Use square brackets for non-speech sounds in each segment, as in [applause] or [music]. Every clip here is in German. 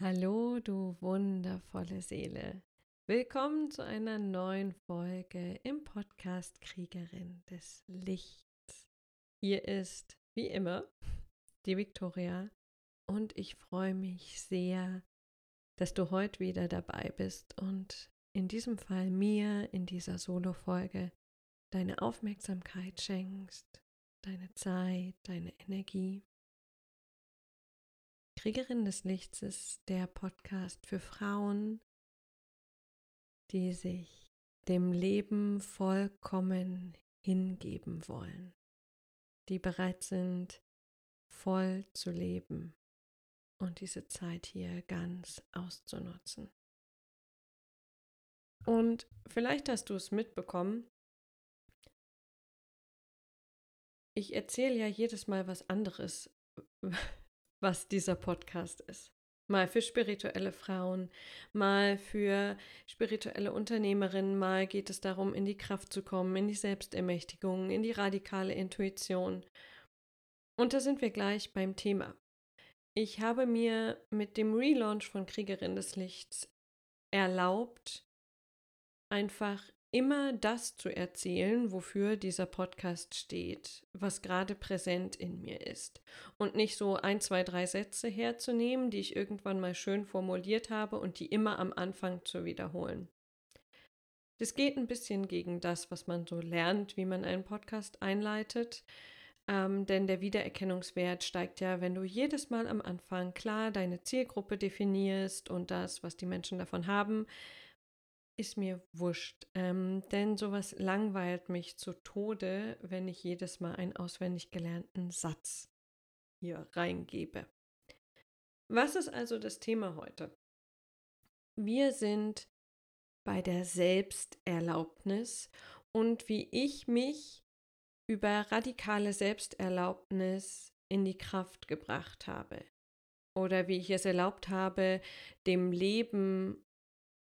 Hallo, du wundervolle Seele. Willkommen zu einer neuen Folge im Podcast Kriegerin des Lichts. Hier ist, wie immer, die Victoria und ich freue mich sehr, dass du heute wieder dabei bist und in diesem Fall mir in dieser Solo-Folge deine Aufmerksamkeit schenkst, deine Zeit, deine Energie. Kriegerin des Lichts ist der Podcast für Frauen, die sich dem Leben vollkommen hingeben wollen, die bereit sind, voll zu leben und diese Zeit hier ganz auszunutzen. Und vielleicht hast du es mitbekommen, ich erzähle ja jedes Mal was anderes, was dieser Podcast ist. Mal für spirituelle Frauen, mal für spirituelle Unternehmerinnen, mal geht es darum, in die Kraft zu kommen, in die Selbstermächtigung, in die radikale Intuition. Und da sind wir gleich beim Thema. Ich habe mir mit dem Relaunch von Kriegerin des Lichts erlaubt, einfach immer das zu erzählen, wofür dieser Podcast steht, was gerade präsent in mir ist. Und nicht so ein, zwei, drei Sätze herzunehmen, die ich irgendwann mal schön formuliert habe und die immer am Anfang zu wiederholen. Das geht ein bisschen gegen das, was man so lernt, wie man einen Podcast einleitet. Ähm, denn der Wiedererkennungswert steigt ja, wenn du jedes Mal am Anfang klar deine Zielgruppe definierst und das, was die Menschen davon haben, ist mir wurscht, ähm, denn sowas langweilt mich zu Tode, wenn ich jedes Mal einen auswendig gelernten Satz hier reingebe. Was ist also das Thema heute? Wir sind bei der Selbsterlaubnis und wie ich mich über radikale Selbsterlaubnis in die Kraft gebracht habe. Oder wie ich es erlaubt habe, dem Leben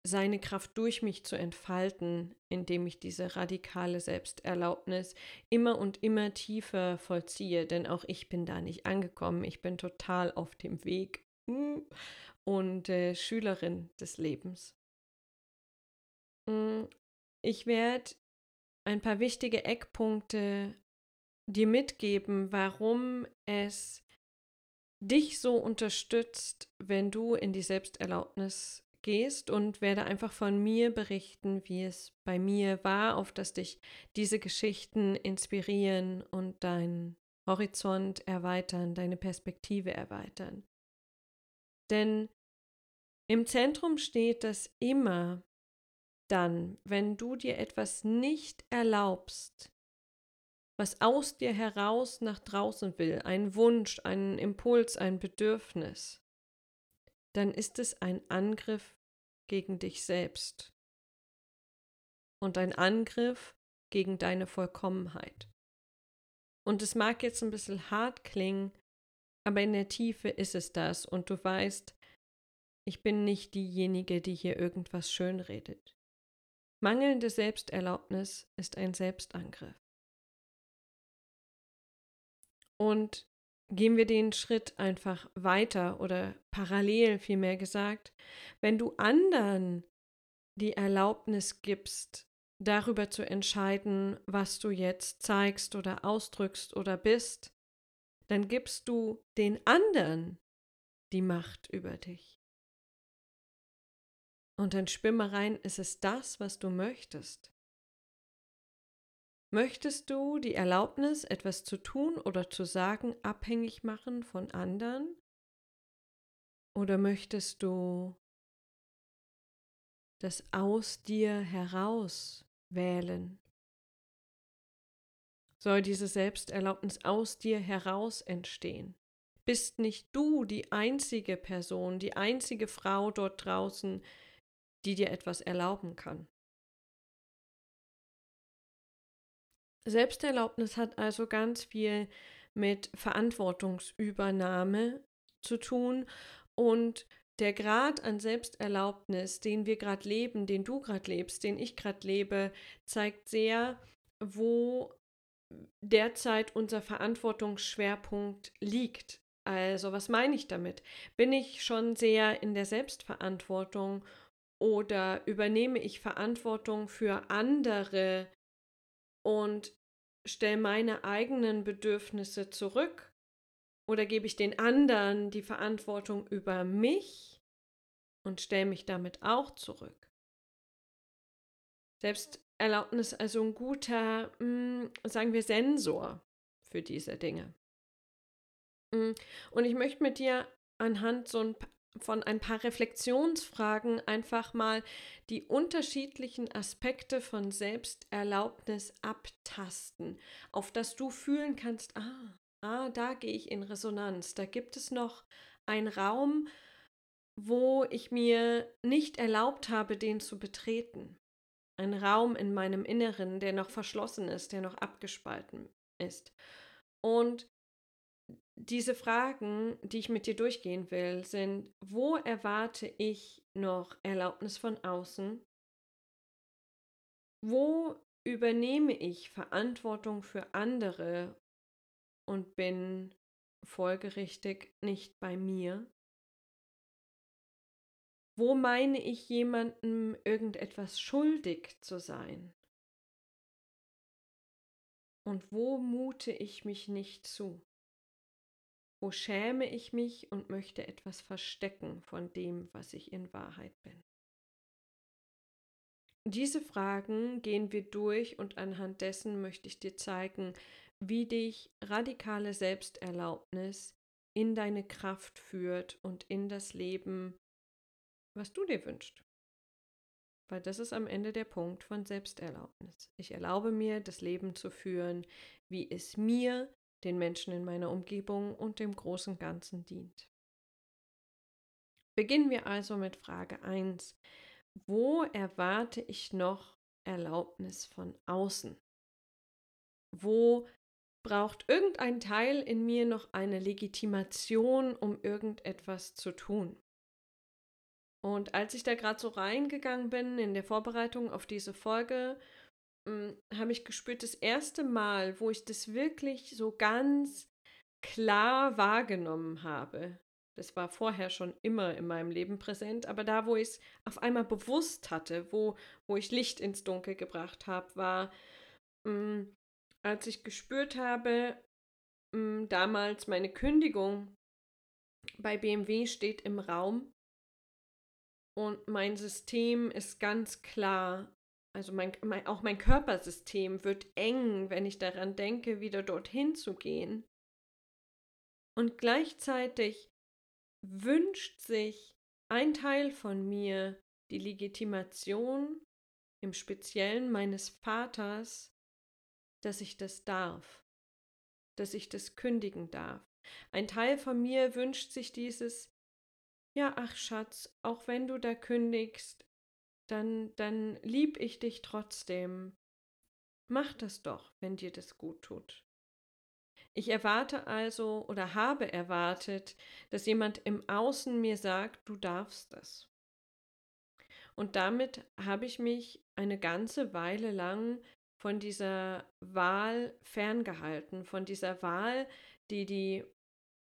seine Kraft durch mich zu entfalten, indem ich diese radikale Selbsterlaubnis immer und immer tiefer vollziehe, denn auch ich bin da nicht angekommen, ich bin total auf dem Weg hm, und äh, Schülerin des Lebens. Hm, ich werde ein paar wichtige Eckpunkte dir mitgeben, warum es dich so unterstützt, wenn du in die Selbsterlaubnis gehst und werde einfach von mir berichten, wie es bei mir war, auf dass dich diese Geschichten inspirieren und deinen Horizont erweitern, deine Perspektive erweitern. Denn im Zentrum steht, dass immer dann, wenn du dir etwas nicht erlaubst, was aus dir heraus nach draußen will, ein Wunsch, ein Impuls, ein Bedürfnis, dann ist es ein Angriff gegen dich selbst und ein Angriff gegen deine Vollkommenheit. Und es mag jetzt ein bisschen hart klingen, aber in der Tiefe ist es das und du weißt, ich bin nicht diejenige, die hier irgendwas schönredet. Mangelnde Selbsterlaubnis ist ein Selbstangriff. Und gehen wir den Schritt einfach weiter oder parallel vielmehr gesagt, wenn du anderen die Erlaubnis gibst, darüber zu entscheiden, was du jetzt zeigst oder ausdrückst oder bist, dann gibst du den anderen die Macht über dich. Und in Schwimmereien ist es das, was du möchtest. Möchtest du die Erlaubnis, etwas zu tun oder zu sagen, abhängig machen von anderen? Oder möchtest du das aus dir heraus wählen? Soll diese Selbsterlaubnis aus dir heraus entstehen? Bist nicht du die einzige Person, die einzige Frau dort draußen, die dir etwas erlauben kann? Selbsterlaubnis hat also ganz viel mit Verantwortungsübernahme zu tun und der Grad an Selbsterlaubnis, den wir gerade leben, den du gerade lebst, den ich gerade lebe, zeigt sehr, wo derzeit unser Verantwortungsschwerpunkt liegt. Also, was meine ich damit? Bin ich schon sehr in der Selbstverantwortung oder übernehme ich Verantwortung für andere und stelle meine eigenen Bedürfnisse zurück? Oder gebe ich den anderen die Verantwortung über mich und stelle mich damit auch zurück? Selbsterlaubnis also ein guter, hm, sagen wir, Sensor für diese Dinge. Hm, und ich möchte mit dir anhand so ein, von ein paar Reflexionsfragen einfach mal die unterschiedlichen Aspekte von Selbsterlaubnis abtasten, auf das du fühlen kannst, ah, ah, da gehe ich in Resonanz, da gibt es noch einen Raum, wo ich mir nicht erlaubt habe, den zu betreten. Ein Raum in meinem Inneren, der noch verschlossen ist, der noch abgespalten ist. Und diese Fragen, die ich mit dir durchgehen will, sind, wo erwarte ich noch Erlaubnis von außen? Wo übernehme ich Verantwortung für andere und bin folgerichtig nicht bei mir? Wo meine ich jemandem irgendetwas schuldig zu sein? Und wo mute ich mich nicht zu? Wo schäme ich mich und möchte etwas verstecken von dem, was ich in Wahrheit bin? Diese Fragen gehen wir durch und anhand dessen möchte ich dir zeigen, wie dich radikale Selbsterlaubnis in deine Kraft führt und in das Leben, was du dir wünschst. Weil das ist am Ende der Punkt von Selbsterlaubnis. Ich erlaube mir, das Leben zu führen, wie es mir, den Menschen in meiner Umgebung und dem großen Ganzen dient. Beginnen wir also mit Frage 1. Wo erwarte ich noch Erlaubnis von außen? Wo braucht irgendein Teil in mir noch eine Legitimation, um irgendetwas zu tun. Und als ich da gerade so reingegangen bin in der Vorbereitung auf diese Folge, habe ich gespürt, das erste Mal, wo ich das wirklich so ganz klar wahrgenommen habe. Das war vorher schon immer in meinem Leben präsent, aber da, wo ich es auf einmal bewusst hatte, wo, wo ich Licht ins Dunkel gebracht habe, war, mh, hm, als ich gespürt habe, mh, hm, damals meine Kündigung bei BMW steht im Raum und mein System ist ganz klar, also mein, mein, auch mein Körpersystem wird eng, wenn ich daran denke, wieder dorthin zu gehen. Und gleichzeitig wünscht sich ein Teil von mir die Legitimation, im Speziellen meines Vaters, dass ich das darf, dass ich das kündigen darf. Ein Teil von mir wünscht sich dieses, ja, ach Schatz, auch wenn du da kündigst, dann, dann lieb ich dich trotzdem. Mach das doch, wenn dir das gut tut. Ich erwarte also oder habe erwartet, dass jemand im Außen mir sagt, du darfst das. Und damit habe ich mich eine ganze Weile lang von dieser Wahl ferngehalten, von dieser Wahl, die die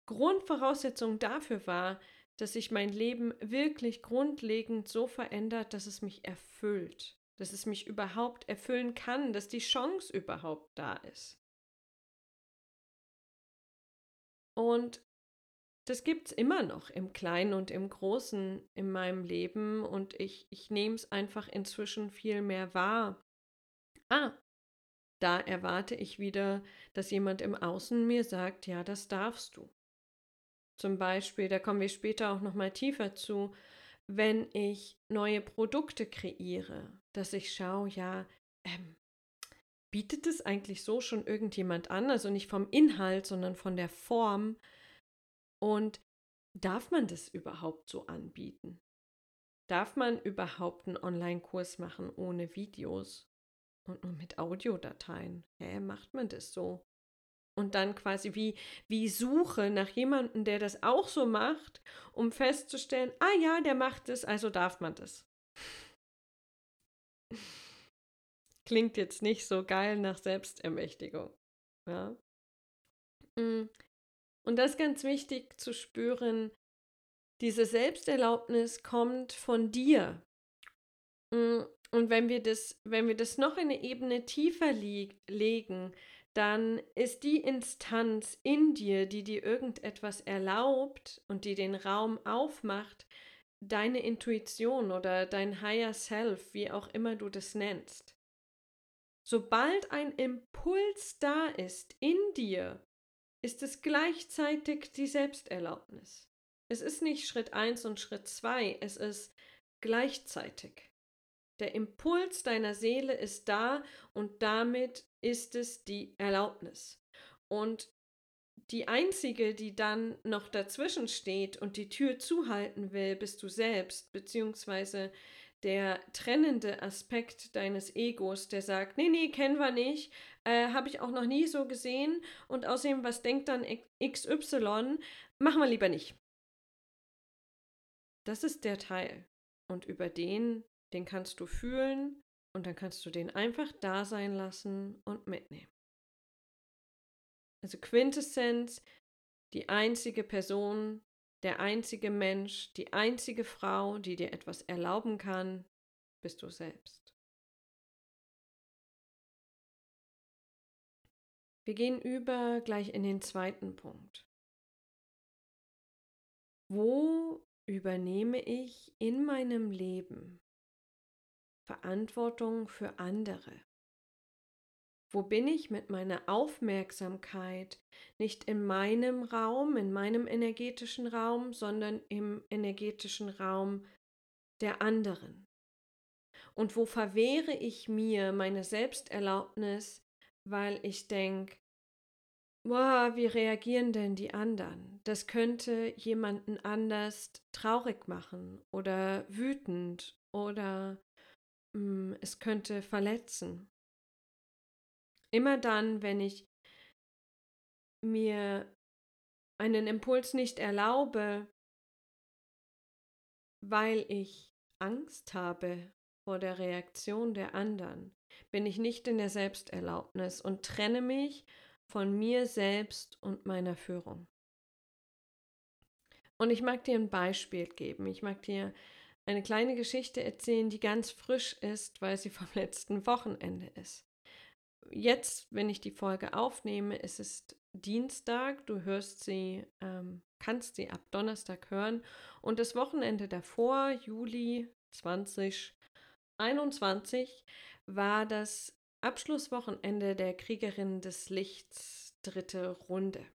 Grundvoraussetzung dafür war, dass sich mein Leben wirklich grundlegend so verändert, dass es mich erfüllt, dass es mich überhaupt erfüllen kann, dass die Chance überhaupt da ist. Und das gibt es immer noch im Kleinen und im Großen in meinem Leben und ich, ich nehme es einfach inzwischen viel mehr wahr. Ah, da erwarte ich wieder, dass jemand im Außen mir sagt, ja, das darfst du. Zum Beispiel, da kommen wir später auch noch mal tiefer zu, wenn ich neue Produkte kreiere, dass ich schaue, ja, ähm, bietet es eigentlich so schon irgendjemand an, also nicht vom Inhalt, sondern von der Form. Und darf man das überhaupt so anbieten? Darf man überhaupt einen Online-Kurs machen ohne Videos? Und nur mit Audiodateien. Hä, macht man das so? Und dann quasi wie, wie Suche nach jemandem, der das auch so macht, um festzustellen, ah ja, der macht es, also darf man das. Klingt jetzt nicht so geil nach Selbstermächtigung. Ja. Mm. Und das ist ganz wichtig zu spüren, diese Selbsterlaubnis kommt von dir. Mm, und wenn wir das, wenn wir das noch eine Ebene tiefer legen, dann ist die Instanz in dir, die dir irgendetwas erlaubt und die den Raum aufmacht, deine Intuition oder dein Higher Self, wie auch immer du das nennst. Sobald ein Impuls da ist in dir, ist es gleichzeitig die Selbsterlaubnis. Es ist nicht Schritt 1 und Schritt 2, es ist gleichzeitig. Der Impuls deiner Seele ist da und damit ist es die Erlaubnis. Und die einzige, die dann noch dazwischen steht und die Tür zuhalten will, bist du selbst, beziehungsweise der trennende Aspekt deines Egos, der sagt, nee, nee, kennen wir nicht, äh, habe ich auch noch nie so gesehen und außerdem, was denkt dann XY, machen wir lieber nicht. Das ist der Teil. Und über den, den kannst du fühlen und dann kannst du den einfach da sein lassen und mitnehmen. Also Quintessenz, die einzige Person, der einzige Mensch, die einzige Frau, die dir etwas erlauben kann, bist du selbst. Wir gehen über gleich in den zweiten Punkt. Wo übernehme ich in meinem Leben Verantwortung für andere? Wo bin ich mit meiner Aufmerksamkeit nicht in meinem Raum, in meinem energetischen Raum, sondern im energetischen Raum der anderen? Und wo verwehre ich mir meine Selbsterlaubnis, weil ich denke, wow, wie reagieren denn die anderen? Das könnte jemanden anders traurig machen oder wütend oder es könnte verletzen. Immer dann, wenn ich mir einen Impuls nicht erlaube, weil ich Angst habe vor der Reaktion der anderen, bin ich nicht in der Selbsterlaubnis und trenne mich von mir selbst und meiner Führung. Und ich mag dir ein Beispiel geben. Ich mag dir eine kleine Geschichte erzählen, die ganz frisch ist, weil sie [laughs] vom letzten Wochenende ist. Jetzt, wenn ich die Folge aufnehme, ist es Dienstag. Du hörst sie, ähm, kannst sie ab Donnerstag hören. Und das Wochenende davor, Juli 2021, war das Abschlusswochenende der Kriegerinnen des Lichts, dritte Runde.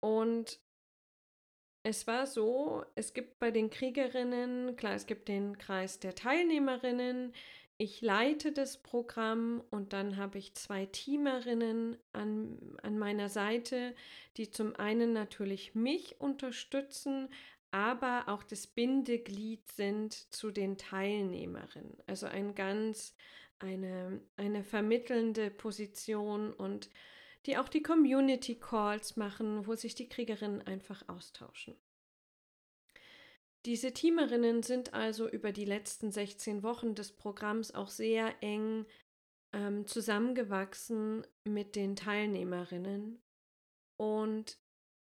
Und es war so, es gibt bei den Kriegerinnen, klar, es gibt den Kreis der Teilnehmerinnen, ich leite das Programm und dann habe ich zwei Teamerinnen an, an meiner Seite, die zum einen natürlich mich unterstützen, aber auch das Bindeglied sind zu den Teilnehmerinnen. Also ein ganz eine, eine vermittelnde Position und die auch die Community Calls machen, wo sich die Kriegerinnen einfach austauschen. Diese Teamerinnen sind also über die letzten 16 Wochen des Programms auch sehr eng ähm, zusammengewachsen mit den Teilnehmerinnen. Und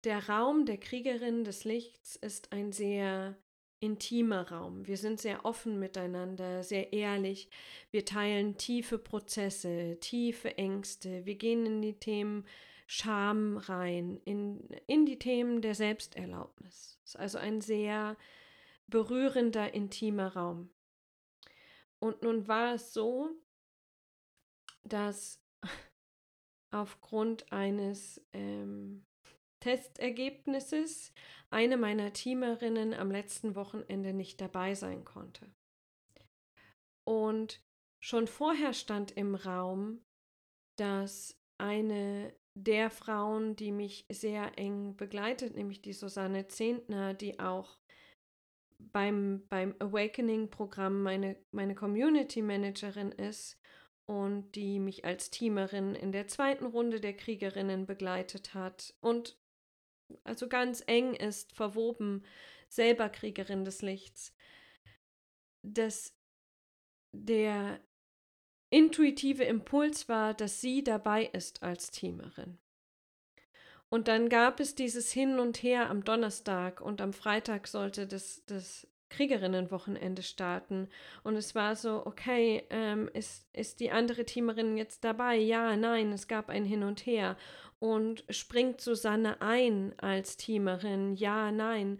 der Raum der Kriegerinnen des Lichts ist ein sehr intimer Raum. Wir sind sehr offen miteinander, sehr ehrlich. Wir teilen tiefe Prozesse, tiefe Ängste. Wir gehen in die Themen Scham rein, in, in die Themen der Selbsterlaubnis. Es ist also ein sehr berührender, intimer Raum. Und nun war es so, dass [laughs] aufgrund eines ähm, Testergebnisses eine meiner Teamerinnen am letzten Wochenende nicht dabei sein konnte. Und schon vorher stand im Raum, dass eine der Frauen, die mich sehr eng begleitet, nämlich die Susanne Zehntner, die auch beim, beim Awakening-Programm meine, meine Community Managerin ist und die mich als Teamerin in der zweiten Runde der Kriegerinnen begleitet hat und also ganz eng ist, verwoben, selber Kriegerin des Lichts, dass der intuitive Impuls war, dass sie dabei ist als Teamerin. Und dann gab es dieses Hin und Her am Donnerstag und am Freitag sollte das, das Kriegerinnenwochenende starten. Und es war so, okay, ähm, ist, ist die andere Teamerin jetzt dabei? Ja, nein, es gab ein Hin und Her. Und springt Susanne ein als Teamerin? Ja, nein.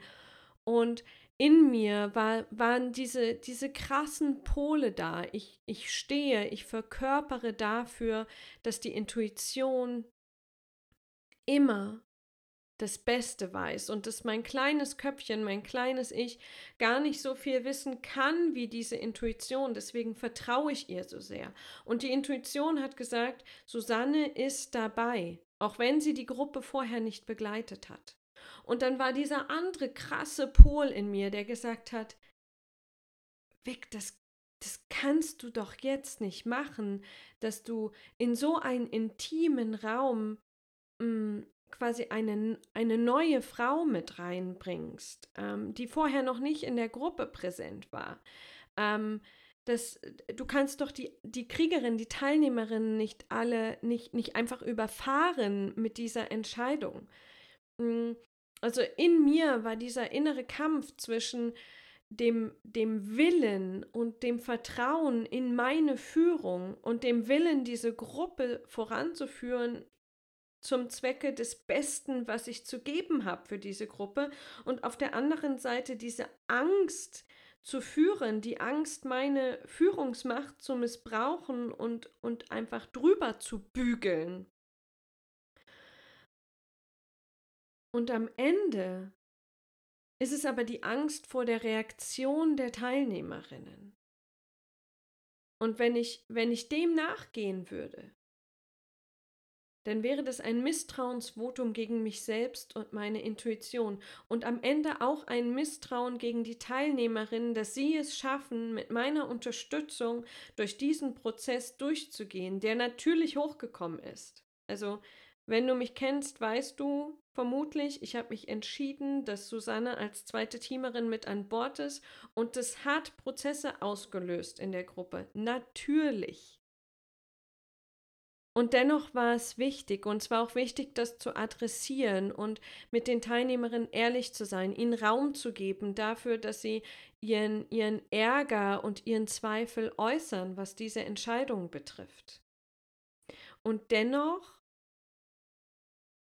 Und in mir war, waren diese, diese krassen Pole da. Ich, ich stehe, ich verkörpere dafür, dass die Intuition immer das Beste weiß und dass mein kleines Köpfchen, mein kleines Ich gar nicht so viel wissen kann wie diese Intuition. Deswegen vertraue ich ihr so sehr. Und die Intuition hat gesagt, Susanne ist dabei, auch wenn sie die Gruppe vorher nicht begleitet hat. Und dann war dieser andere krasse Pol in mir, der gesagt hat, Vic, das, das kannst du doch jetzt nicht machen, dass du in so einen intimen Raum mh, mm, quasi eine, eine neue Frau mit reinbringst, ähm, die vorher noch nicht in der Gruppe präsent war. Ähm, das, du kannst doch die, die Kriegerin, die Teilnehmerinnen nicht alle, nicht, nicht einfach überfahren mit dieser Entscheidung. Mm, also in mir war dieser innere Kampf zwischen dem, dem Willen und dem Vertrauen in meine Führung und dem Willen, diese Gruppe voranzuführen zum Zwecke des Besten, was ich zu geben habe für diese Gruppe. Und auf der anderen Seite diese Angst zu führen, die Angst, meine Führungsmacht zu missbrauchen und, und einfach drüber zu bügeln. Und am Ende ist es aber die Angst vor der Reaktion der Teilnehmerinnen. Und wenn ich, wenn ich dem nachgehen würde, dann wäre das ein Misstrauensvotum gegen mich selbst und meine Intuition und am Ende auch ein Misstrauen gegen die Teilnehmerinnen, dass sie es schaffen, mit meiner Unterstützung durch diesen Prozess durchzugehen, der natürlich hochgekommen ist. Also, wenn du mich kennst, weißt du vermutlich, ich habe mich entschieden, dass Susanne als zweite Teamerin mit an Bord ist und das hat Prozesse ausgelöst in der Gruppe. Natürlich. Und dennoch war es wichtig, und zwar auch wichtig, das zu adressieren und mit den Teilnehmerinnen ehrlich zu sein, ihnen Raum zu geben dafür, dass sie ihren, ihren Ärger und ihren Zweifel äußern, was diese Entscheidung betrifft. Und dennoch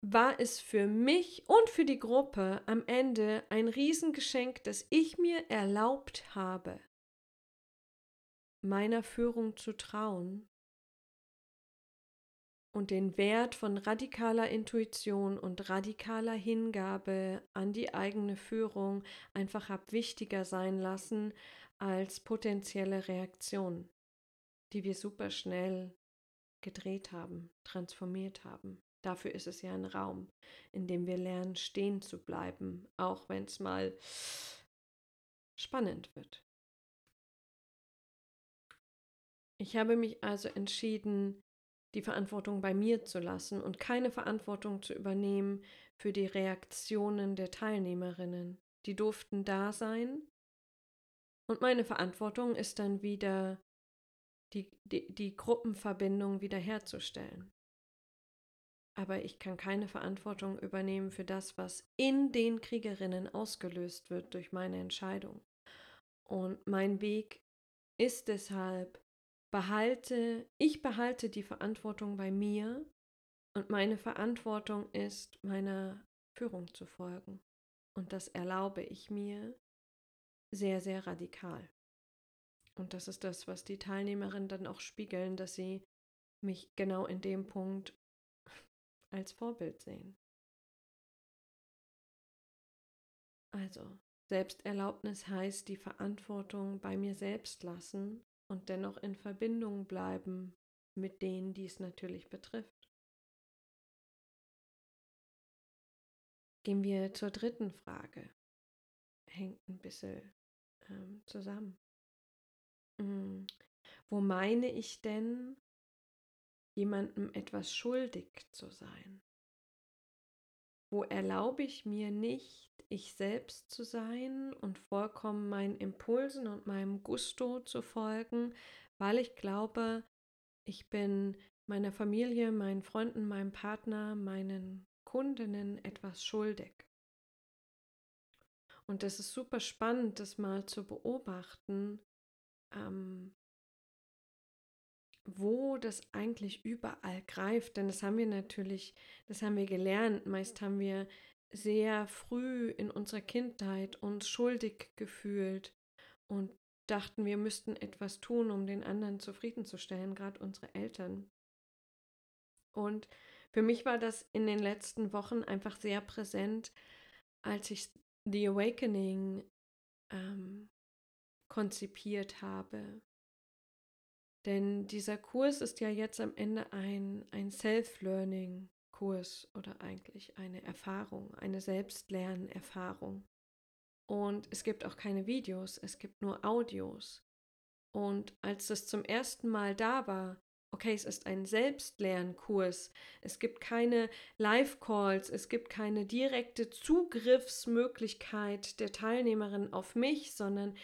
war es für mich und für die Gruppe am Ende ein Riesengeschenk, dass ich mir erlaubt habe, meiner Führung zu trauen und den Wert von radikaler Intuition und radikaler Hingabe an die eigene Führung einfach hab wichtiger sein lassen als potenzielle Reaktionen, die wir super schnell gedreht haben, transformiert haben. Dafür ist es ja ein Raum, in dem wir lernen, stehen zu bleiben, auch wenn es mal spannend wird. Ich habe mich also entschieden, die Verantwortung bei mir zu lassen und keine Verantwortung zu übernehmen für die Reaktionen der Teilnehmerinnen. Die durften da sein. Und meine Verantwortung ist dann wieder, die, die, die Gruppenverbindung wiederherzustellen. Aber ich kann keine Verantwortung übernehmen für das, was in den Kriegerinnen ausgelöst wird durch meine Entscheidung. Und mein Weg ist deshalb, behalte, ich behalte die Verantwortung bei mir und meine Verantwortung ist, meiner Führung zu folgen. Und das erlaube ich mir sehr, sehr radikal. Und das ist das, was die Teilnehmerinnen dann auch spiegeln, dass sie mich genau in dem Punkt als Vorbild sehen. Also, Selbsterlaubnis heißt die Verantwortung bei mir selbst lassen und dennoch in Verbindung bleiben mit denen, die es natürlich betrifft. Gehen wir zur dritten Frage. Hängt ein bisschen ähm, zusammen. Hm, wo meine ich denn, jemandem etwas schuldig zu sein? Wo erlaube ich mir nicht, ich selbst zu sein und vollkommen meinen Impulsen und meinem Gusto zu folgen, weil ich glaube, ich bin meiner Familie, meinen Freunden, meinem Partner, meinen Kundinnen etwas schuldig. Und das ist super spannend, das mal zu beobachten, ähm, wo das eigentlich überall greift. Denn das haben wir natürlich, das haben wir gelernt. Meist haben wir sehr früh in unserer Kindheit uns schuldig gefühlt und dachten, wir müssten etwas tun, um den anderen zufriedenzustellen, gerade unsere Eltern. Und für mich war das in den letzten Wochen einfach sehr präsent, als ich The Awakening ähm, konzipiert habe. Denn dieser Kurs ist ja jetzt am Ende ein, ein Self-Learning-Kurs oder eigentlich eine Erfahrung, eine Selbstlernerfahrung. Und es gibt auch keine Videos, es gibt nur Audios. Und als das zum ersten Mal da war, okay, es ist ein Selbstlernkurs, es gibt keine Live-Calls, es gibt keine direkte Zugriffsmöglichkeit der Teilnehmerin auf mich, sondern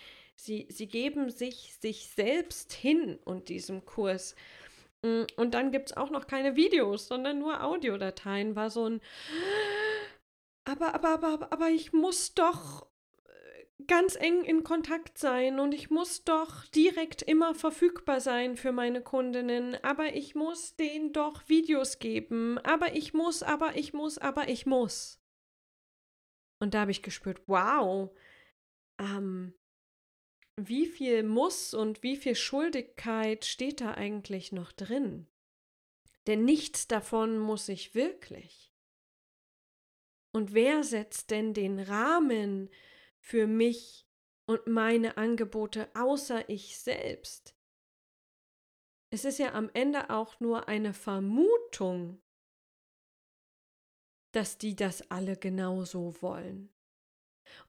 Sie, sie geben sich sich selbst hin und diesem Kurs. Mm, und dann gibt es auch noch keine Videos, sondern nur Audiodateien. War so ein. Aber, aber, aber, aber ich muss doch äh, ganz eng in Kontakt sein und ich muss doch direkt immer verfügbar sein für meine Kundinnen, aber ich muss denen doch Videos geben, aber ich muss, aber ich muss, aber ich muss. Und da habe ich gespürt, wow, ähm, wie viel Muss und wie viel Schuldigkeit steht da eigentlich noch drin? Denn nichts davon muss ich wirklich. Und wer setzt denn den Rahmen für mich und meine Angebote außer ich selbst? Es ist ja am Ende auch nur eine Vermutung, dass die das alle genauso wollen.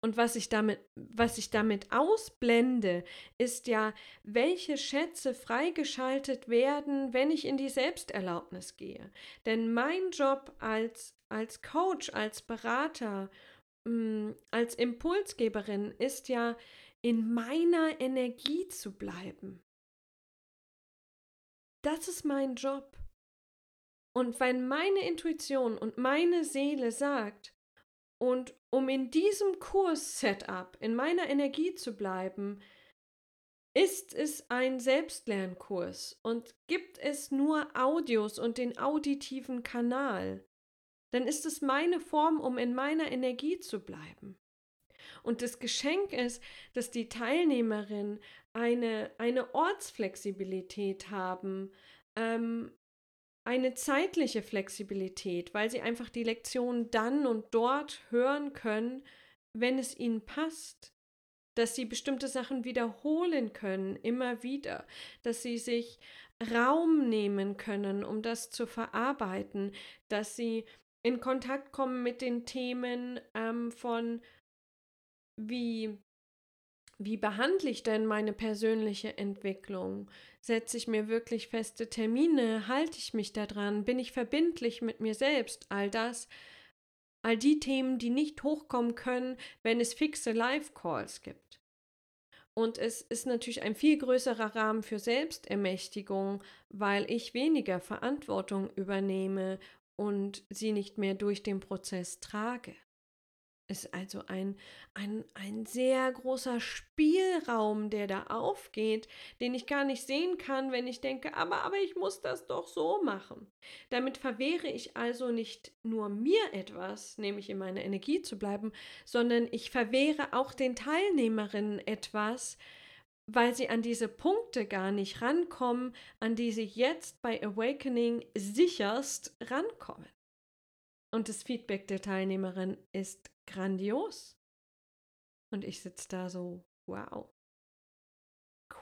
Und was ich damit, was ich damit ausblende, ist ja, welche Schätze freigeschaltet werden, wenn ich in die Selbsterlaubnis gehe. Denn mein Job als, als Coach, als Berater, mm, als Impulsgeberin ist ja, in meiner Energie zu bleiben. Das ist mein Job. Und wenn meine Intuition und meine Seele sagt, und um in diesem Kurs-Setup, in meiner Energie zu bleiben, ist es ein Selbstlernkurs und gibt es nur Audios und den auditiven Kanal, dann ist es meine Form, um in meiner Energie zu bleiben. Und das Geschenk ist, dass die Teilnehmerinnen eine, eine Ortsflexibilität haben, ähm, eine zeitliche Flexibilität, weil sie einfach die Lektion dann und dort hören können, wenn es ihnen passt. Dass sie bestimmte Sachen wiederholen können, immer wieder. Dass sie sich Raum nehmen können, um das zu verarbeiten. Dass sie in Kontakt kommen mit den Themen ähm, von wie wie behandle ich denn meine persönliche Entwicklung? Setze ich mir wirklich feste Termine? Halte ich mich daran? Bin ich verbindlich mit mir selbst? All das, all die Themen, die nicht hochkommen können, wenn es fixe Live-Calls gibt. Und es ist natürlich ein viel größerer Rahmen für Selbstermächtigung, weil ich weniger Verantwortung übernehme und sie nicht mehr durch den Prozess trage ist also ein, ein, ein sehr großer Spielraum, der da aufgeht, den ich gar nicht sehen kann, wenn ich denke, aber, aber ich muss das doch so machen. Damit verwehre ich also nicht nur mir etwas, nämlich in meiner Energie zu bleiben, sondern ich verwehre auch den Teilnehmerinnen etwas, weil sie an diese Punkte gar nicht rankommen, an die sie jetzt bei Awakening sicherst rankommen. Und das Feedback der Teilnehmerin ist grandios. Und ich sitze da so, wow,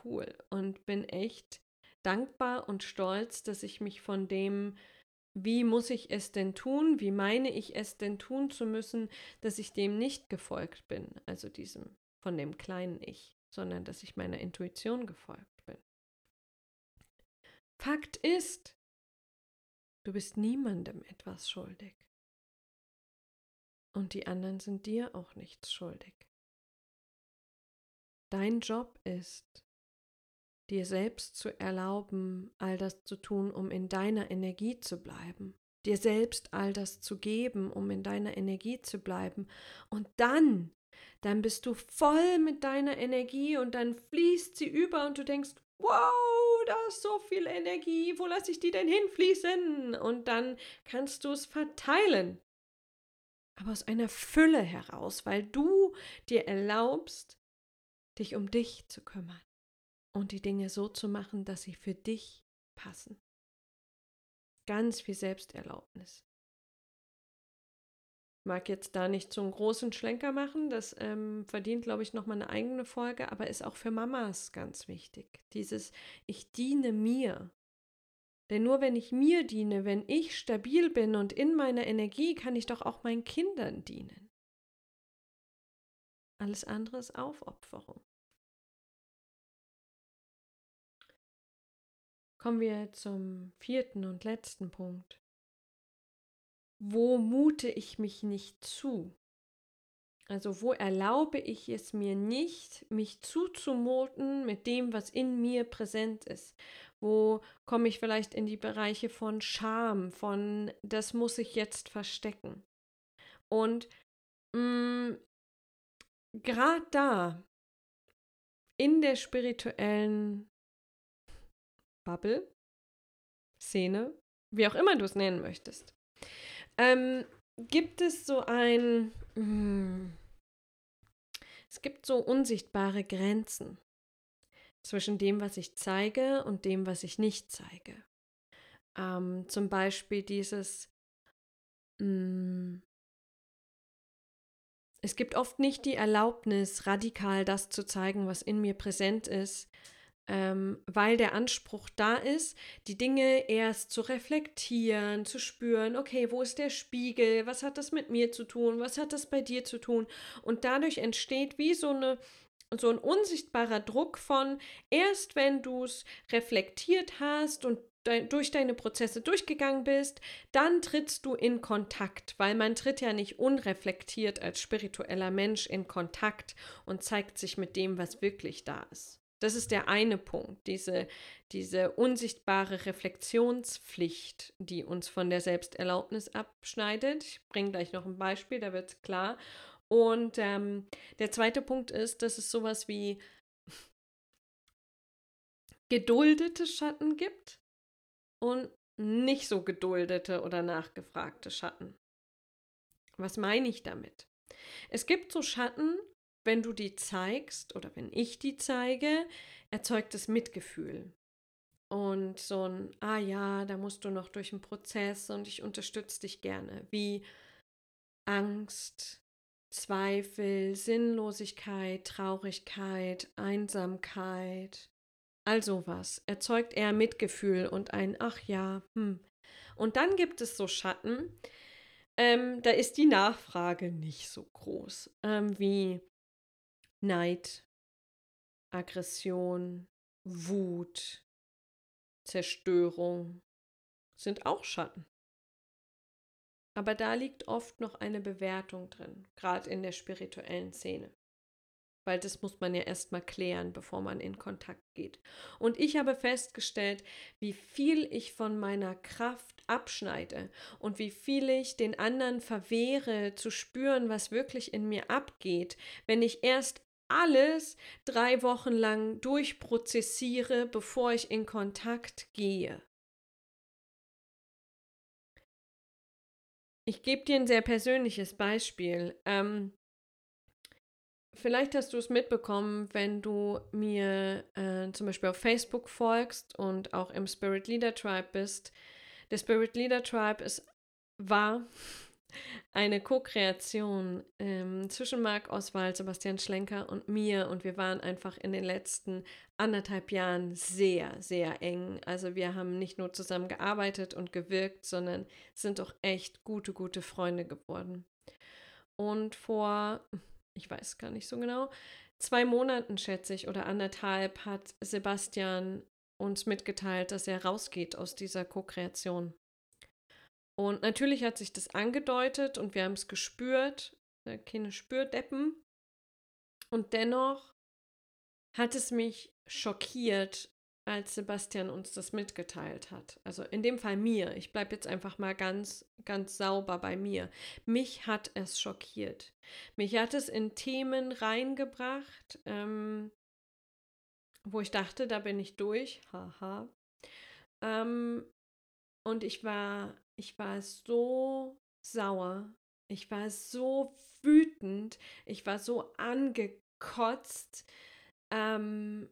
cool. Und bin echt dankbar und stolz, dass ich mich von dem, wie muss ich es denn tun, wie meine ich es denn tun zu müssen, dass ich dem nicht gefolgt bin, also diesem von dem kleinen Ich, sondern dass ich meiner Intuition gefolgt bin. Fakt ist, du bist niemandem etwas schuldig. Und die anderen sind dir auch nichts schuldig. Dein Job ist, dir selbst zu erlauben, all das zu tun, um in deiner Energie zu bleiben, dir selbst all das zu geben, um in deiner Energie zu bleiben. Und dann, dann bist du voll mit deiner Energie und dann fließt sie über und du denkst, wow, da ist so viel Energie, wo lasse ich die denn hinfließen? Und dann kannst du es verteilen. Aber aus einer Fülle heraus, weil du dir erlaubst, dich um dich zu kümmern und die Dinge so zu machen, dass sie für dich passen. Ganz viel Selbsterlaubnis. Ich mag jetzt da nicht so einen großen Schlenker machen, das ähm, verdient, glaube ich, nochmal eine eigene Folge, aber ist auch für Mamas ganz wichtig. Dieses Ich diene mir. Denn nur wenn ich mir diene, wenn ich stabil bin und in meiner Energie, kann ich doch auch meinen Kindern dienen. Alles andere ist Aufopferung. Kommen wir zum vierten und letzten Punkt. Wo mute ich mich nicht zu? Also wo erlaube ich es mir nicht, mich zuzumuten mit dem, was in mir präsent ist? Wo komme ich vielleicht in die Bereiche von Scham, von das muss ich jetzt verstecken? Und mm, gerade da, in der spirituellen Bubble, Szene, wie auch immer du es nennen möchtest, ähm, gibt es so ein, mm, es gibt so unsichtbare Grenzen zwischen dem, was ich zeige und dem, was ich nicht zeige. Ähm, zum Beispiel dieses, mh, mm, es gibt oft nicht die Erlaubnis, radikal das zu zeigen, was in mir präsent ist, ähm, weil der Anspruch da ist, die Dinge erst zu reflektieren, zu spüren, okay, wo ist der Spiegel, was hat das mit mir zu tun, was hat das bei dir zu tun? Und dadurch entsteht wie so eine so ein unsichtbarer Druck von erst wenn du es reflektiert hast und durch deine Prozesse durchgegangen bist, dann trittst du in Kontakt, weil man tritt ja nicht unreflektiert als spiritueller Mensch in Kontakt und zeigt sich mit dem, was wirklich da ist. Das ist der eine Punkt, diese, diese unsichtbare Reflexionspflicht, die uns von der Selbsterlaubnis abschneidet. Ich bringe gleich noch ein Beispiel, da wird es klar. Und ähm, der zweite Punkt ist, dass es sowas wie geduldete Schatten gibt und nicht so geduldete oder nachgefragte Schatten. Was meine ich damit? Es gibt so Schatten, wenn du die zeigst oder wenn ich die zeige, erzeugt es Mitgefühl. Und so ein, ah ja, da musst du noch durch einen Prozess und ich unterstütze dich gerne. Wie Angst, Zweifel, Sinnlosigkeit, Traurigkeit, Einsamkeit, all sowas. Erzeugt eher Mitgefühl und ein, ach ja, hm. Und dann gibt es so Schatten, ähm, da ist die Nachfrage nicht so groß, ähm, wie Neid, Aggression, Wut, Zerstörung sind auch Schatten. Aber da liegt oft noch eine Bewertung drin, gerade in der spirituellen Szene. Weil das muss man ja erstmal klären, bevor man in Kontakt geht. Und ich habe festgestellt, wie viel ich von meiner Kraft abschneide und wie viel ich den anderen verwehre, zu spüren, was wirklich in mir abgeht, wenn ich erst alles drei Wochen lang durchprozessiere, bevor ich in Kontakt gehe. Ich gebe dir ein sehr persönliches Beispiel. Ähm, vielleicht hast du es mitbekommen, wenn du mir äh, zum Beispiel auf Facebook folgst und auch im Spirit Leader Tribe bist. Der Spirit Leader Tribe ist war eine Co-Kreation ähm, zwischen Marc Oswald, Sebastian Schlenker und mir. Und wir waren einfach in den letzten anderthalb Jahren sehr, sehr eng. Also wir haben nicht nur zusammen gearbeitet und gewirkt, sondern sind doch echt gute, gute Freunde geworden. Und vor, ich weiß gar nicht so genau, zwei Monaten, schätze ich, oder anderthalb, hat Sebastian uns mitgeteilt, dass er rausgeht aus dieser Co-Kreation. Und natürlich hat sich das angedeutet und wir haben es gespürt, ne, keine Spürdeppen. Und dennoch hat es mich schockiert, als Sebastian uns das mitgeteilt hat. Also in dem Fall mir. Ich bleibe jetzt einfach mal ganz, ganz sauber bei mir. Mich hat es schockiert. Mich hat es in Themen reingebracht, ähm, wo ich dachte, da bin ich durch. Haha. Ähm, und ich war, ich war so sauer. Ich war so wütend. Ich war so angekotzt. Ähm,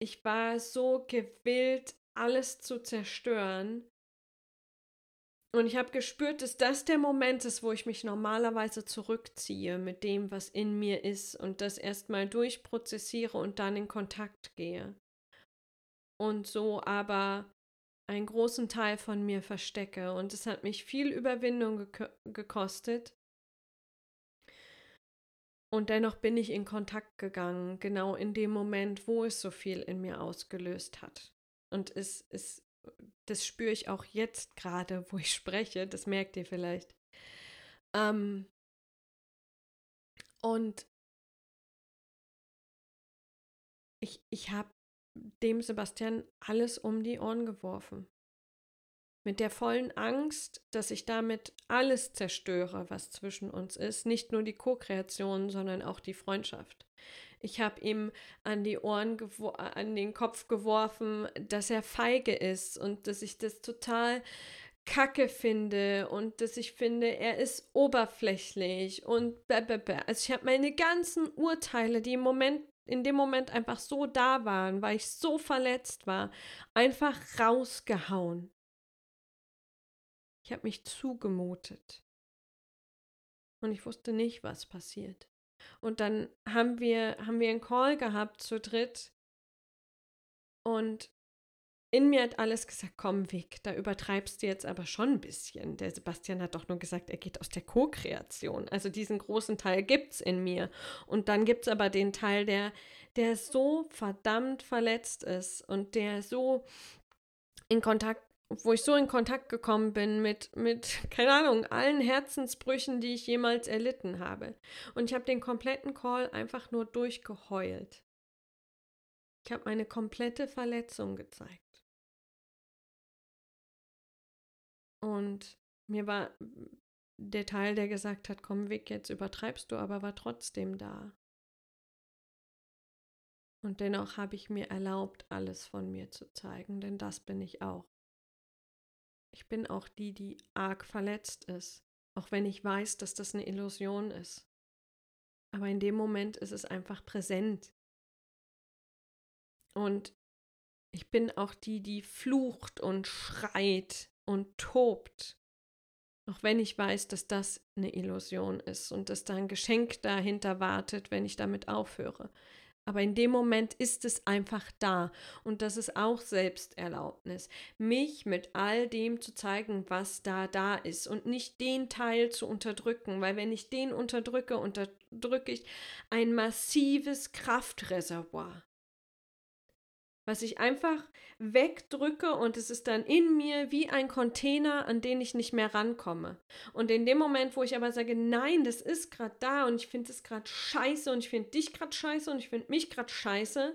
ich war so gewillt, alles zu zerstören. Und ich habe gespürt, dass das der Moment ist, wo ich mich normalerweise zurückziehe mit dem, was in mir ist und das erstmal durchprozessiere und dann in Kontakt gehe. Und so aber einen großen Teil von mir verstecke. Und es hat mich viel Überwindung ge gekostet. Und dennoch bin ich in Kontakt gegangen, genau in dem Moment, wo es so viel in mir ausgelöst hat. Und es, es, das spüre ich auch jetzt gerade, wo ich spreche, das merkt ihr vielleicht. Ähm, und ich, ich habe dem Sebastian alles um die Ohren geworfen. Mit der vollen Angst, dass ich damit alles zerstöre, was zwischen uns ist. Nicht nur die Co-Kreation, sondern auch die Freundschaft. Ich habe ihm an die Ohren, an den Kopf geworfen, dass er feige ist und dass ich das total kacke finde und dass ich finde, er ist oberflächlich und blablabla. Also ich habe meine ganzen Urteile, die im Moment in dem Moment einfach so da waren, weil ich so verletzt war, einfach rausgehauen. Ich habe mich zugemutet. Und ich wusste nicht, was passiert. Und dann haben wir, haben wir einen Call gehabt zu dritt. Und in mir hat alles gesagt, komm weg, da übertreibst du jetzt aber schon ein bisschen. Der Sebastian hat doch nur gesagt, er geht aus der Co-Kreation. Also diesen großen Teil gibt es in mir. Und dann gibt es aber den Teil, der, der so verdammt verletzt ist und der so in Kontakt, wo ich so in Kontakt gekommen bin mit, mit, [laughs] keine Ahnung, allen Herzensbrüchen, die ich jemals erlitten habe. Und ich habe den kompletten Call einfach nur durchgeheult. Ich habe meine komplette Verletzung gezeigt. Und mir war der Teil, der gesagt hat, komm weg, jetzt übertreibst du, aber war trotzdem da. Und dennoch habe ich mir erlaubt, alles von mir zu zeigen, denn das bin ich auch. Ich bin auch die, die arg verletzt ist, auch wenn ich weiß, dass das eine Illusion ist. Aber in dem Moment ist es einfach präsent. Und ich bin auch die, die flucht und schreit und tobt. Auch wenn ich weiß, dass das eine Illusion ist und dass da ein Geschenk dahinter wartet, wenn ich damit aufhöre. Aber in dem Moment ist es einfach da. Und das ist auch Selbsterlaubnis. Mich mit all dem zu zeigen, was da da ist und nicht den Teil zu unterdrücken. Weil wenn ich den unterdrücke, unterdrücke ich ein massives Kraftreservoir was ich einfach wegdrücke und es ist dann in mir wie ein Container, an den ich nicht mehr rankomme. Und in dem Moment, wo ich aber sage, nein, das ist gerade da und ich finde es gerade scheiße und ich finde dich gerade scheiße und ich finde mich gerade scheiße,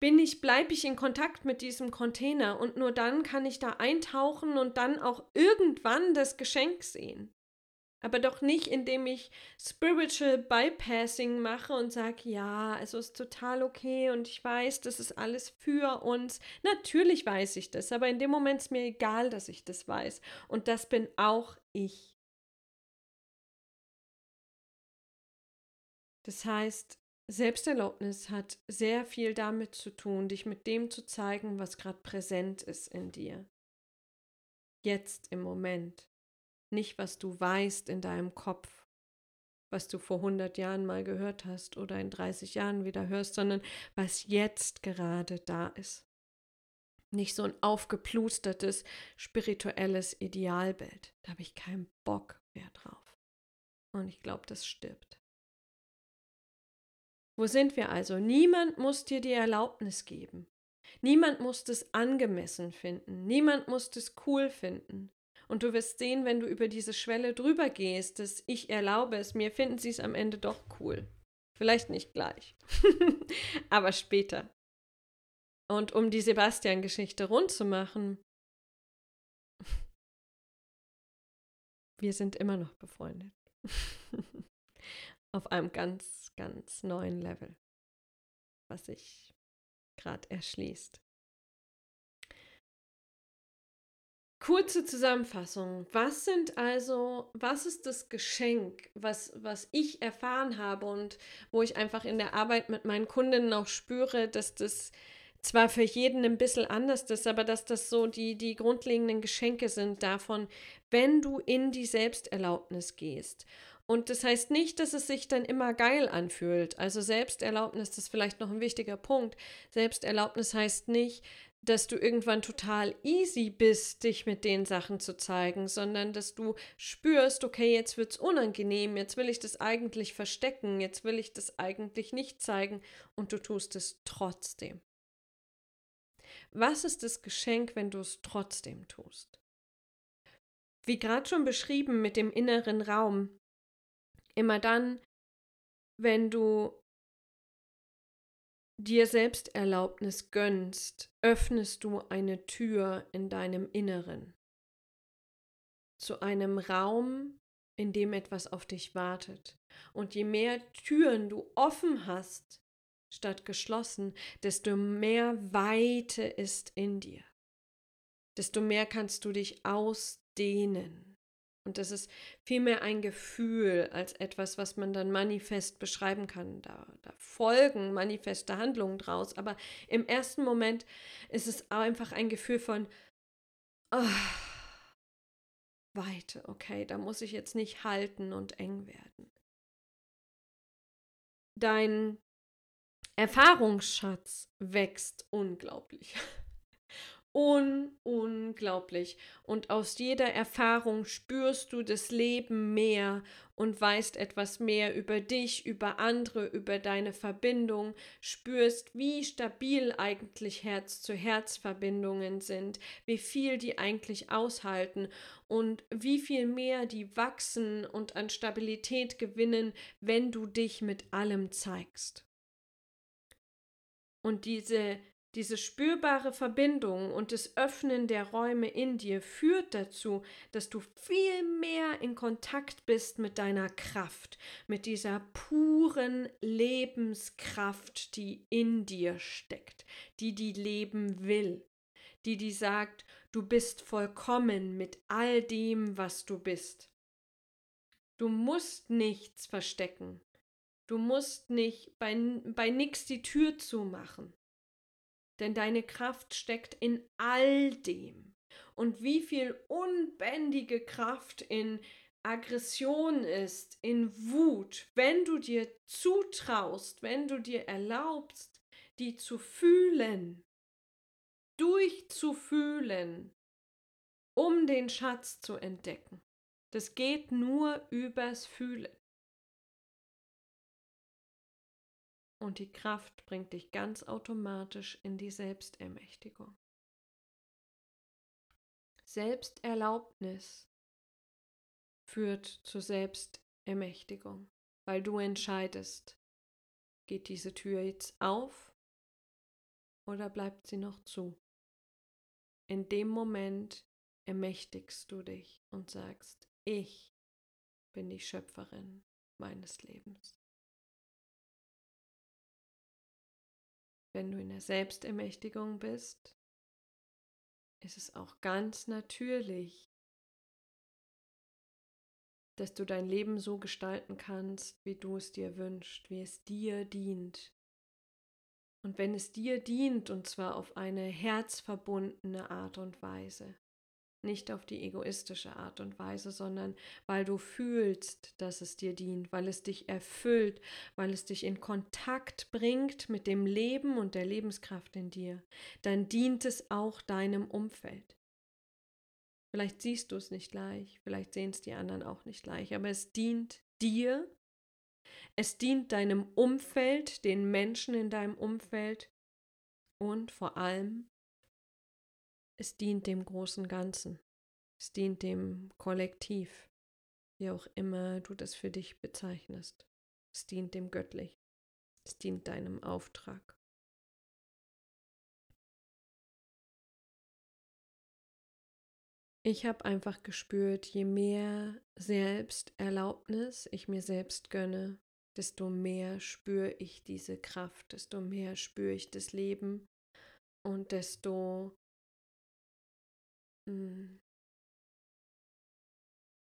bin ich, bleibe ich in Kontakt mit diesem Container und nur dann kann ich da eintauchen und dann auch irgendwann das Geschenk sehen. Aber doch nicht, indem ich Spiritual Bypassing mache und sage, ja, also ist total okay und ich weiß, das ist alles für uns. Natürlich weiß ich das, aber in dem Moment ist mir egal, dass ich das weiß. Und das bin auch ich. Das heißt, Selbsterlaubnis hat sehr viel damit zu tun, dich mit dem zu zeigen, was gerade präsent ist in dir. Jetzt im Moment. Nicht, was du weißt in deinem Kopf, was du vor 100 Jahren mal gehört hast oder in 30 Jahren wieder hörst, sondern was jetzt gerade da ist. Nicht so ein aufgeplustertes spirituelles Idealbild. Da habe ich keinen Bock mehr drauf. Und ich glaube, das stirbt. Wo sind wir also? Niemand muss dir die Erlaubnis geben. Niemand muss es angemessen finden. Niemand muss es cool finden. Und du wirst sehen, wenn du über diese Schwelle drüber gehst, dass ich erlaube es mir, finden sie es am Ende doch cool. Vielleicht nicht gleich, [laughs] aber später. Und um die Sebastian-Geschichte rund zu machen, wir sind immer noch befreundet. [laughs] Auf einem ganz, ganz neuen Level, was sich gerade erschließt. Kurze Zusammenfassung. Was sind also, was ist das Geschenk, was, was ich erfahren habe und wo ich einfach in der Arbeit mit meinen Kundinnen auch spüre, dass das zwar für jeden ein bisschen anders ist, aber dass das so die, die grundlegenden Geschenke sind davon, wenn du in die Selbsterlaubnis gehst. Und das heißt nicht, dass es sich dann immer geil anfühlt. Also Selbsterlaubnis ist vielleicht noch ein wichtiger Punkt. Selbsterlaubnis heißt nicht, dass du irgendwann total easy bist, dich mit den Sachen zu zeigen, sondern dass du spürst, okay, jetzt wird es unangenehm, jetzt will ich das eigentlich verstecken, jetzt will ich das eigentlich nicht zeigen und du tust es trotzdem. Was ist das Geschenk, wenn du es trotzdem tust? Wie gerade schon beschrieben mit dem inneren Raum, immer dann, wenn du dir Selbsterlaubnis gönnst, öffnest du eine Tür in deinem Inneren zu einem Raum, in dem etwas auf dich wartet. Und je mehr Türen du offen hast, statt geschlossen, desto mehr Weite ist in dir. Desto mehr kannst du dich ausdehnen. Und das ist vielmehr ein Gefühl als etwas, was man dann manifest beschreiben kann. Da, da, folgen manifeste Handlungen draus. Aber im ersten Moment ist es einfach ein Gefühl von oh, Weite. Okay, da muss ich jetzt nicht halten und eng werden. Dein Erfahrungsschatz wächst unglaublich. [laughs] Un unglaublich. Und aus jeder Erfahrung spürst du das Leben mehr und weißt etwas mehr über dich, über andere, über deine Verbindung, spürst, wie stabil eigentlich Herz-zu-Herz-Verbindungen sind, wie viel die eigentlich aushalten und wie viel mehr die wachsen und an Stabilität gewinnen, wenn du dich mit allem zeigst. Und diese diese spürbare Verbindung und das Öffnen der Räume in dir führt dazu, dass du viel mehr in Kontakt bist mit deiner Kraft, mit dieser puren Lebenskraft, die in dir steckt, die die leben will, die die sagt, du bist vollkommen mit all dem, was du bist. Du musst nichts verstecken. Du musst nicht bei, bei nix die Tür zumachen denn deine Kraft steckt in all dem. Und wie viel unbändige Kraft in Aggression ist, in Wut, wenn du dir zutraust, wenn du dir erlaubst, die zu fühlen, durchzufühlen, um den Schatz zu entdecken. Das geht nur übers Fühlen. Und die Kraft bringt dich ganz automatisch in die Selbstermächtigung. Selbsterlaubnis führt zur Selbstermächtigung, weil du entscheidest, geht diese Tür jetzt auf oder bleibt sie noch zu. In dem Moment ermächtigst du dich und sagst, ich bin die Schöpferin meines Lebens. Wenn du in der Selbstermächtigung bist, ist es auch ganz natürlich, dass du dein Leben so gestalten kannst, wie du es dir wünschst, wie es dir dient. Und wenn es dir dient, und zwar auf eine herzverbundene Art und Weise, nicht auf die egoistische Art und Weise, sondern weil du fühlst, dass es dir dient, weil es dich erfüllt, weil es dich in Kontakt bringt mit dem Leben und der Lebenskraft in dir, dann dient es auch deinem Umfeld. Vielleicht siehst du es nicht gleich, vielleicht sehen es die anderen auch nicht gleich, aber es dient dir, es dient deinem Umfeld, den Menschen in deinem Umfeld und vor allem es dient dem großen Ganzen, es dient dem Kollektiv, wie auch immer du das für dich bezeichnest. Es dient dem Göttlich, es dient deinem Auftrag. Ich habe einfach gespürt, je mehr Selbsterlaubnis ich mir selbst gönne, desto mehr spüre ich diese Kraft, desto mehr spüre ich das Leben und desto mh, hm,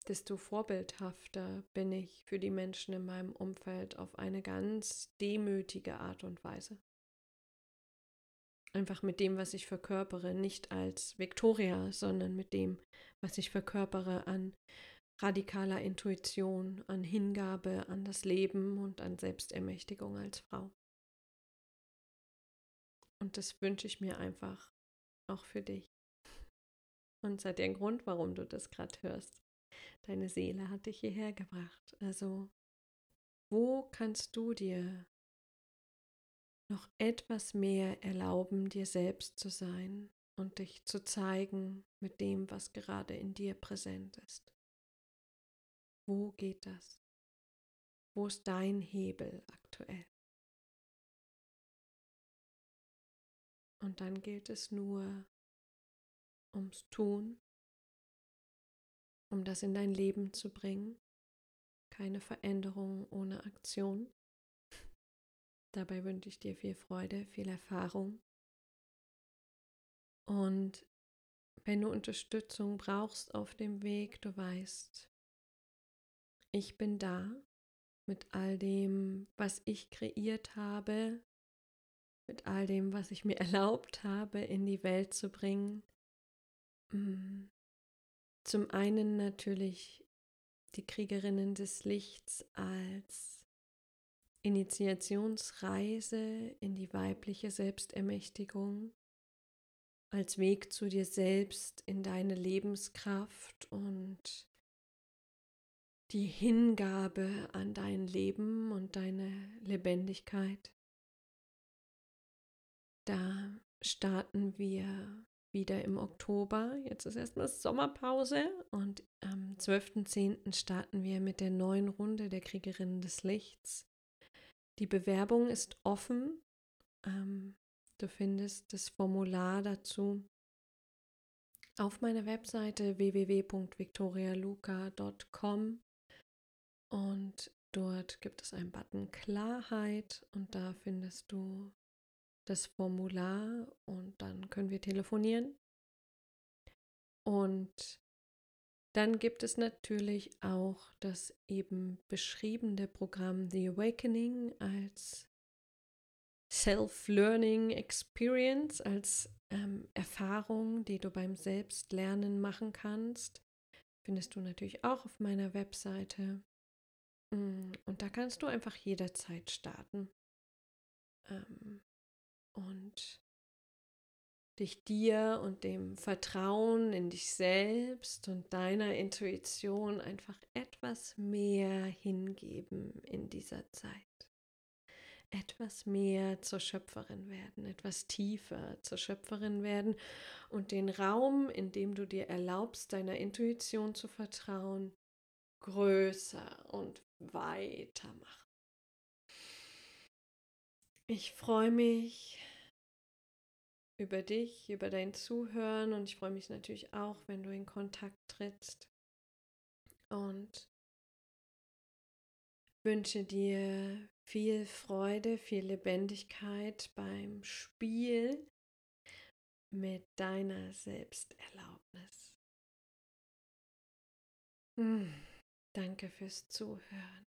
desto vorbildhafter bin ich für die Menschen in meinem Umfeld auf eine ganz demütige Art und Weise. Einfach mit dem, was ich verkörpere, nicht als Victoria, sondern mit dem, was ich verkörpere an radikaler Intuition, an Hingabe an das Leben und an Selbstermächtigung als Frau. Und das wünsche ich mir einfach auch für dich. Und seid ein Grund, warum du das gerade hörst. Deine Seele hat dich hierher gebracht. Also, wo kannst du dir noch etwas mehr erlauben, dir selbst zu sein und dich zu zeigen mit dem, was gerade in dir präsent ist. Wo geht das? Wo ist dein Hebel aktuell? Und dann gilt es nur ums Tun, um das in dein Leben zu bringen. Keine Veränderung ohne Aktion. [laughs] Dabei wünsche ich dir viel Freude, viel Erfahrung. Und wenn du Unterstützung brauchst auf dem Weg, du weißt, ich bin da mit all dem, was ich kreiert habe, mit all dem, was ich mir [laughs] erlaubt habe, in die Welt zu bringen. Mm. Zum einen natürlich die Kriegerinnen des Lichts als Initiationsreise in die weibliche Selbstermächtigung als Weg zu dir selbst in deine Lebenskraft und die Hingabe an dein Leben und deine Lebendigkeit. Da starten wir wieder im Oktober. Jetzt ist erstmal Sommerpause und am 12.10. starten wir mit der neuen Runde der Kriegerinnen des Lichts. Die Bewerbung ist offen. Ähm, du findest das Formular dazu auf meiner Webseite www.victorialuca.com und dort gibt es einen Button Klarheit und da findest du das Formular und dann können wir telefonieren. Und dann gibt es natürlich auch das eben beschriebene Programm The Awakening als Self-Learning Experience, als ähm, Erfahrung, die du beim Selbstlernen machen kannst. Findest du natürlich auch auf meiner Webseite. Mm, und da kannst du einfach jederzeit starten. Ähm, und dich dir und dem Vertrauen in dich selbst und deiner Intuition einfach etwas mehr hingeben in dieser Zeit. Etwas mehr zur Schöpferin werden, etwas tiefer zur Schöpferin werden und den Raum, in dem du dir erlaubst, deiner Intuition zu vertrauen, größer und weiter machen. Ich freue mich über dich, über dein Zuhören und ich freue mich natürlich auch, wenn du in Kontakt trittst und wünsche dir viel Freude, viel Lebendigkeit beim Spiel mit deiner Selbsterlaubnis. Hm, danke fürs Zuhören.